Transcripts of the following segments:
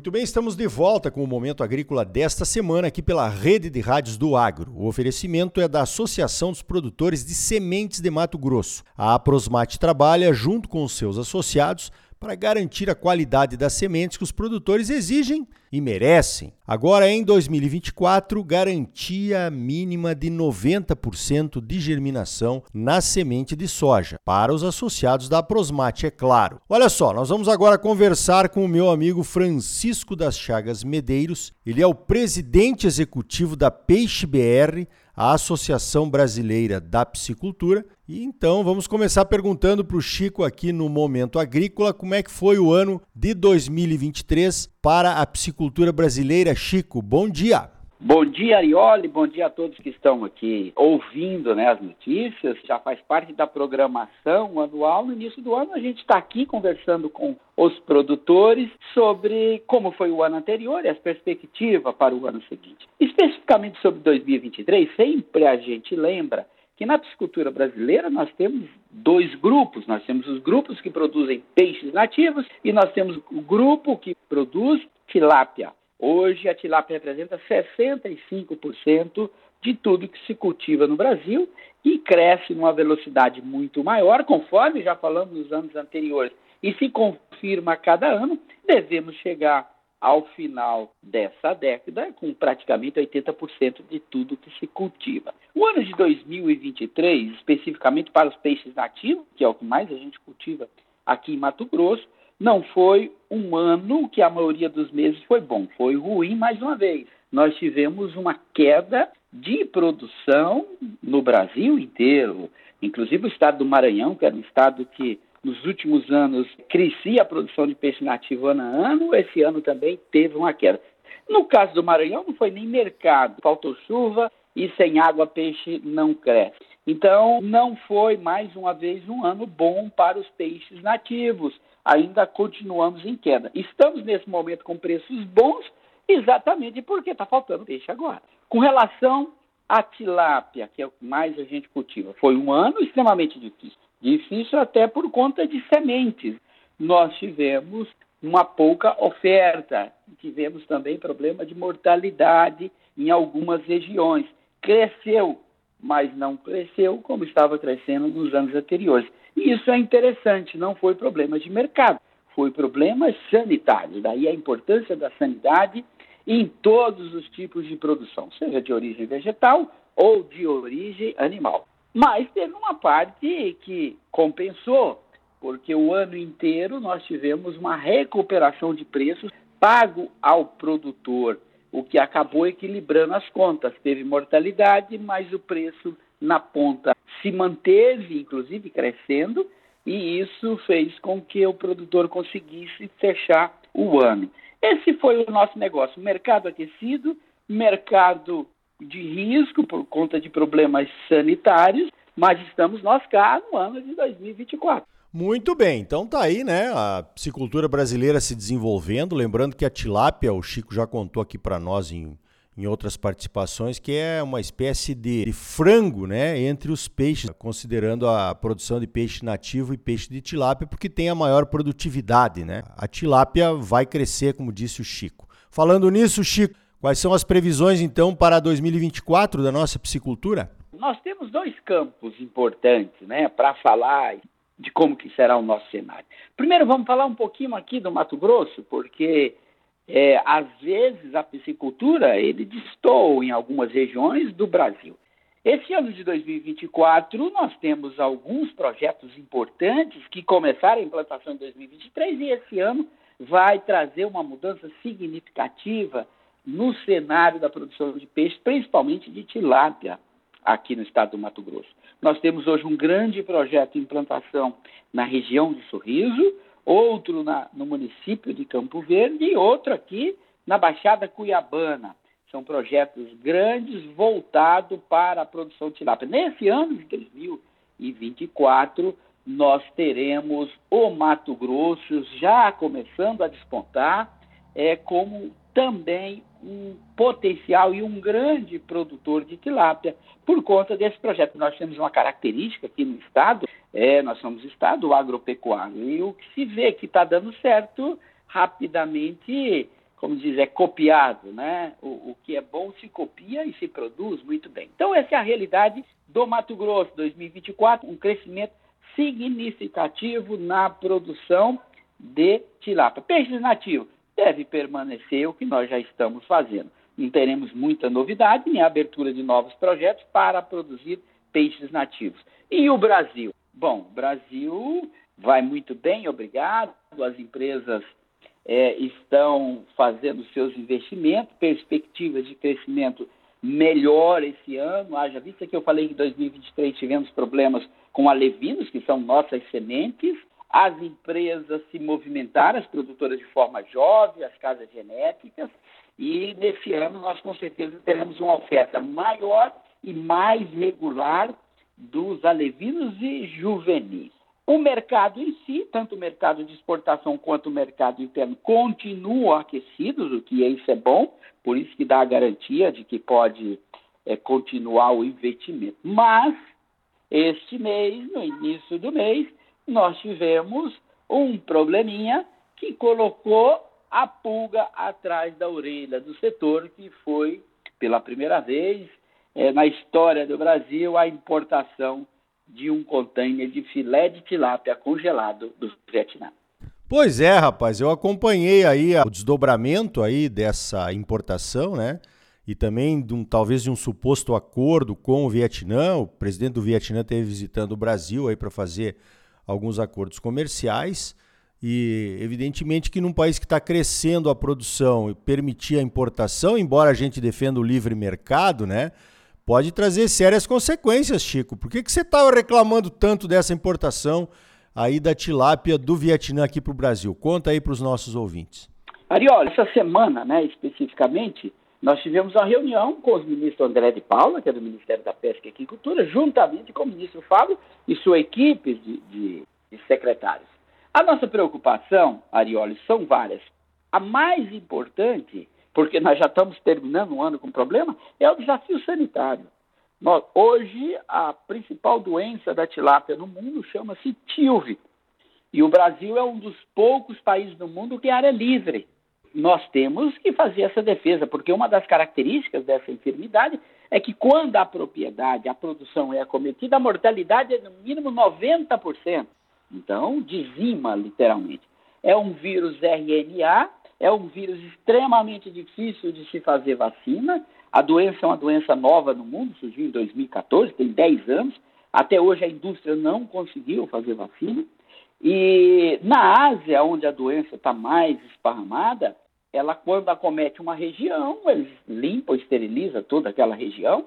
Muito bem, estamos de volta com o Momento Agrícola desta semana aqui pela Rede de Rádios do Agro. O oferecimento é da Associação dos Produtores de Sementes de Mato Grosso. A Aprosmate trabalha junto com seus associados para garantir a qualidade das sementes que os produtores exigem e merecem. Agora, em 2024, garantia mínima de 90% de germinação na semente de soja, para os associados da Prosmate, é claro. Olha só, nós vamos agora conversar com o meu amigo Francisco das Chagas Medeiros. Ele é o presidente executivo da Peixe BR, a Associação Brasileira da Piscicultura. E então vamos começar perguntando para o Chico aqui no Momento Agrícola como é que foi o ano de 2023 para a piscicultura brasileira. Chico, bom dia. Bom dia, Arioli. Bom dia a todos que estão aqui ouvindo né, as notícias. Já faz parte da programação anual. No início do ano, a gente está aqui conversando com os produtores sobre como foi o ano anterior e as perspectivas para o ano seguinte. Especificamente sobre 2023, sempre a gente lembra que na piscicultura brasileira nós temos dois grupos. Nós temos os grupos que produzem peixes nativos e nós temos o grupo que produz tilápia. Hoje a tilápia representa 65% de tudo que se cultiva no Brasil e cresce numa velocidade muito maior, conforme já falamos nos anos anteriores, e se confirma a cada ano, devemos chegar ao final dessa década com praticamente 80% de tudo que se cultiva. O ano de 2023, especificamente para os peixes nativos, que é o que mais a gente cultiva aqui em Mato Grosso, não foi um ano que a maioria dos meses foi bom, foi ruim mais uma vez. Nós tivemos uma queda de produção no Brasil inteiro, inclusive o estado do Maranhão, que era um estado que nos últimos anos crescia a produção de peixe nativo ano a ano, esse ano também teve uma queda. No caso do Maranhão, não foi nem mercado, faltou chuva e sem água peixe não cresce. Então, não foi mais uma vez um ano bom para os peixes nativos ainda continuamos em queda. Estamos nesse momento com preços bons, exatamente porque está faltando peixe agora. Com relação à tilápia, que é o que mais a gente cultiva, foi um ano extremamente difícil. Difícil até por conta de sementes. Nós tivemos uma pouca oferta, tivemos também problema de mortalidade em algumas regiões. Cresceu, mas não cresceu como estava crescendo nos anos anteriores. E isso é interessante, não foi problema de mercado, foi problemas sanitários. Daí a importância da sanidade em todos os tipos de produção, seja de origem vegetal ou de origem animal. Mas teve uma parte que compensou, porque o ano inteiro nós tivemos uma recuperação de preços pago ao produtor, o que acabou equilibrando as contas. Teve mortalidade, mas o preço na ponta se manteve, inclusive crescendo, e isso fez com que o produtor conseguisse fechar o ano. Esse foi o nosso negócio: mercado aquecido, mercado de risco por conta de problemas sanitários, mas estamos nós cá no ano de 2024. Muito bem, então tá aí, né? A piscicultura brasileira se desenvolvendo. Lembrando que a tilápia, o Chico já contou aqui para nós em em outras participações, que é uma espécie de, de, frango né, entre os peixes, considerando a produção de peixe nativo e peixe de tilápia, porque tem a maior produtividade. Né? A tilápia vai crescer, como disse o Chico. Falando nisso, Chico, quais são as previsões então para 2024 da nossa piscicultura? Nós temos dois campos importantes né, para falar de como que será o nosso cenário. Primeiro, vamos falar um pouquinho aqui do Mato Grosso, porque é, às vezes a piscicultura ele distou em algumas regiões do Brasil. Esse ano de 2024 nós temos alguns projetos importantes que começaram a implantação em 2023 e esse ano vai trazer uma mudança significativa no cenário da produção de peixe, principalmente de tilápia aqui no estado do Mato Grosso. Nós temos hoje um grande projeto de implantação na região de Sorriso, outro na, no município de Campo Verde e outro aqui na Baixada Cuiabana. São projetos grandes voltados para a produção de tilápia. Nesse ano de 2024, nós teremos o Mato Grosso já começando a despontar é, como também um potencial e um grande produtor de tilápia por conta desse projeto. Nós temos uma característica aqui no estado, é, nós somos estado agropecuário, e o que se vê que está dando certo, rapidamente como diz, é copiado, né? O, o, que é bom se copia e se produz muito bem. Então, essa é a realidade do Mato Grosso 2024, um crescimento significativo na produção de tilápia. Peixes nativos deve permanecer o que nós já estamos fazendo. Não teremos muita novidade nem abertura de novos projetos para produzir peixes nativos. E o Brasil? Bom, Brasil vai muito bem, obrigado. As empresas é, estão fazendo seus investimentos, perspectivas de crescimento melhor esse ano. Haja vista que eu falei que em 2023 tivemos problemas com alevinos, que são nossas sementes. As empresas se movimentaram, as produtoras de forma jovem, as casas genéticas, e nesse ano nós com certeza teremos uma oferta maior e mais regular dos alevinos e juvenis. O mercado em si, tanto o mercado de exportação quanto o mercado interno, continuam aquecidos, o que isso é bom, por isso que dá a garantia de que pode é, continuar o investimento. Mas, este mês, no início do mês, nós tivemos um probleminha que colocou a pulga atrás da orelha do setor, que foi, pela primeira vez é, na história do Brasil, a importação de um container de filé de tilápia congelado do Vietnã. Pois é, rapaz, eu acompanhei aí o desdobramento aí dessa importação, né? E também de um, talvez de um suposto acordo com o Vietnã. O presidente do Vietnã esteve visitando o Brasil aí para fazer alguns acordos comerciais. E evidentemente que num país que está crescendo a produção e permitir a importação, embora a gente defenda o livre mercado, né? pode trazer sérias consequências, Chico. Por que, que você estava reclamando tanto dessa importação aí da tilápia do Vietnã aqui para o Brasil? Conta aí para os nossos ouvintes. Ariola, essa semana, né, especificamente, nós tivemos uma reunião com os ministros André de Paula, que é do Ministério da Pesca e Agricultura, juntamente com o ministro Fábio e sua equipe de, de, de secretários. A nossa preocupação, Arioli, são várias. A mais importante porque nós já estamos terminando um ano com problema, é o desafio sanitário. Nós, hoje, a principal doença da tilápia no mundo chama-se TILV. E o Brasil é um dos poucos países do mundo que é área livre. Nós temos que fazer essa defesa, porque uma das características dessa enfermidade é que quando a propriedade, a produção é acometida, a mortalidade é no mínimo 90%. Então, dizima literalmente. É um vírus RNA é um vírus extremamente difícil de se fazer vacina. A doença é uma doença nova no mundo, surgiu em 2014, tem 10 anos. Até hoje a indústria não conseguiu fazer vacina. E na Ásia, onde a doença está mais esparramada, ela quando acomete uma região, eles limpam, esterilizam toda aquela região,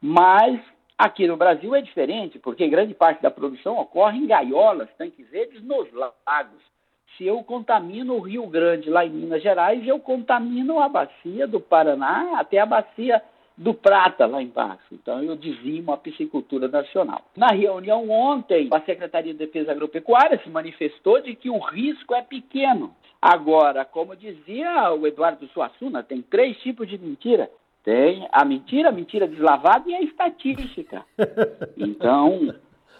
mas aqui no Brasil é diferente, porque grande parte da produção ocorre em gaiolas, tanques verdes, nos lagos. Se eu contamino o Rio Grande, lá em Minas Gerais, eu contamino a bacia do Paraná até a bacia do Prata, lá embaixo. Então, eu dizimo a piscicultura nacional. Na reunião ontem, a Secretaria de Defesa Agropecuária se manifestou de que o risco é pequeno. Agora, como dizia o Eduardo Suassuna, tem três tipos de mentira. Tem a mentira, a mentira deslavada e a estatística. Então,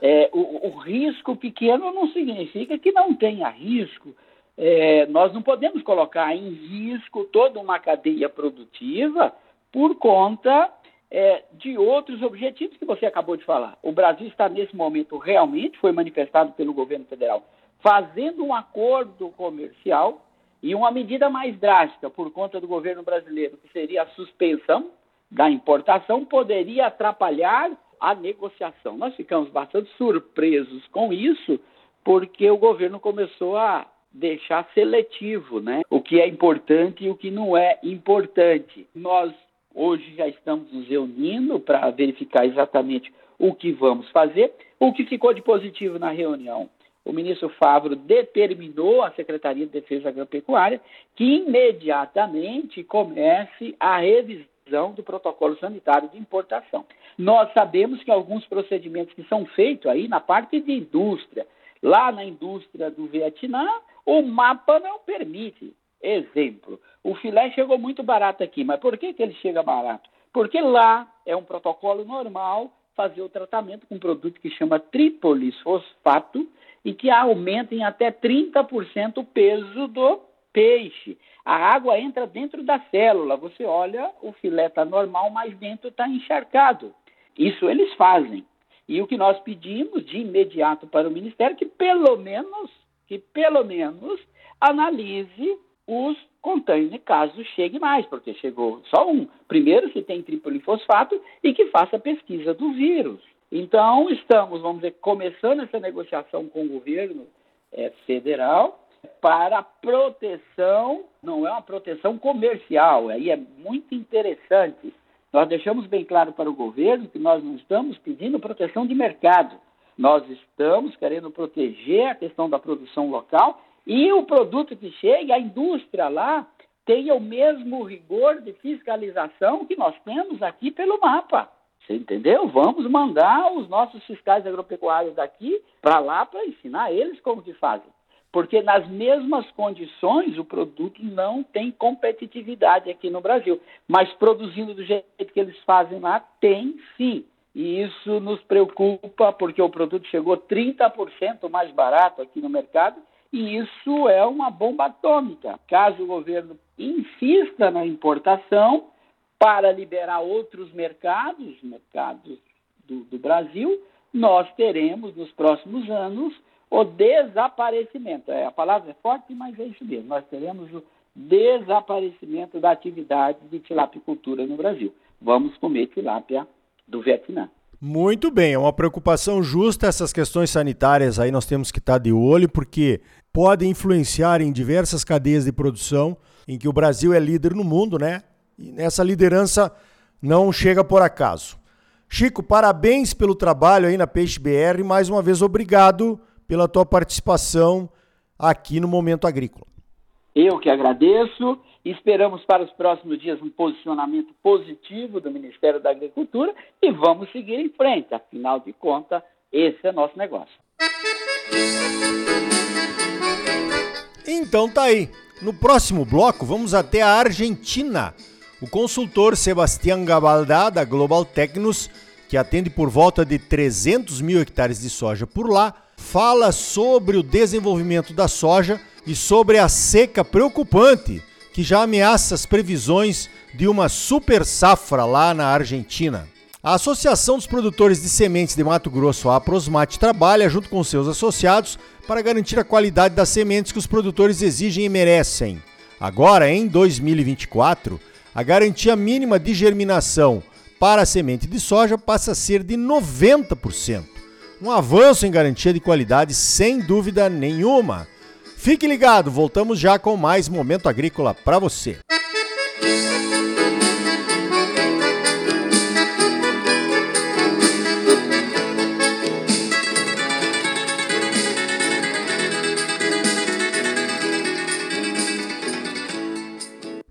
é, o, o, risco pequeno não significa que não tenha risco. É, nós não podemos colocar em risco toda uma cadeia produtiva por conta é, de outros objetivos que você acabou de falar. O Brasil está, nesse momento, realmente, foi manifestado pelo governo federal, fazendo um acordo comercial e uma medida mais drástica por conta do governo brasileiro, que seria a suspensão da importação, poderia atrapalhar a negociação. Nós ficamos bastante surpresos com isso, porque o governo começou a deixar seletivo, né? O que é importante e o que não é importante. Nós hoje já estamos nos reunindo para verificar exatamente o que vamos fazer. O que ficou de positivo na reunião? O ministro Favro determinou à Secretaria de Defesa Agropecuária que imediatamente comece a revisão do protocolo sanitário de importação. Nós sabemos que alguns procedimentos que são feitos aí na parte de indústria, lá na indústria do Vietnã, o mapa não permite. Exemplo, o filé chegou muito barato aqui, mas por que, que ele chega barato? Porque lá é um protocolo normal fazer o tratamento com um produto que chama trípolis fosfato e que aumenta em até 30% o peso do peixe. A água entra dentro da célula. Você olha, o filé está normal, mas dentro está encharcado. Isso eles fazem. E o que nós pedimos de imediato para o Ministério que pelo menos, que pelo menos analise os containers caso chegue mais, porque chegou só um. Primeiro, se tem tripolifosfato e que faça pesquisa do vírus. Então, estamos, vamos dizer, começando essa negociação com o governo é, federal para proteção, não é uma proteção comercial, aí é muito interessante. Nós deixamos bem claro para o governo que nós não estamos pedindo proteção de mercado, nós estamos querendo proteger a questão da produção local e o produto que chega, a indústria lá, tenha o mesmo rigor de fiscalização que nós temos aqui pelo mapa. Você entendeu? Vamos mandar os nossos fiscais agropecuários daqui para lá para ensinar eles como que fazem porque nas mesmas condições o produto não tem competitividade aqui no Brasil. Mas produzindo do jeito que eles fazem lá, tem sim. E isso nos preocupa porque o produto chegou 30% mais barato aqui no mercado e isso é uma bomba atômica. Caso o governo insista na importação para liberar outros mercados, mercados do, do Brasil, nós teremos nos próximos anos o desaparecimento. É, a palavra é forte, mas é isso mesmo. Nós teremos o desaparecimento da atividade de tilapicultura no Brasil. Vamos comer tilápia do Vietnã. Muito bem, é uma preocupação justa essas questões sanitárias aí nós temos que estar de olho porque podem influenciar em diversas cadeias de produção em que o Brasil é líder no mundo, né? E nessa liderança não chega por acaso. Chico, parabéns pelo trabalho aí na Peixe BR, mais uma vez obrigado pela tua participação aqui no Momento Agrícola. Eu que agradeço. Esperamos para os próximos dias um posicionamento positivo do Ministério da Agricultura e vamos seguir em frente. Afinal de contas, esse é nosso negócio. Então tá aí. No próximo bloco, vamos até a Argentina. O consultor Sebastião Gabaldá, da Global Tecnos, que atende por volta de 300 mil hectares de soja por lá, fala sobre o desenvolvimento da soja e sobre a seca preocupante que já ameaça as previsões de uma super safra lá na Argentina. A Associação dos Produtores de Sementes de Mato Grosso, a Aprosmate, trabalha junto com seus associados para garantir a qualidade das sementes que os produtores exigem e merecem. Agora, em 2024, a garantia mínima de germinação para a semente de soja passa a ser de 90%. Um avanço em garantia de qualidade sem dúvida nenhuma. Fique ligado, voltamos já com mais Momento Agrícola para você. Música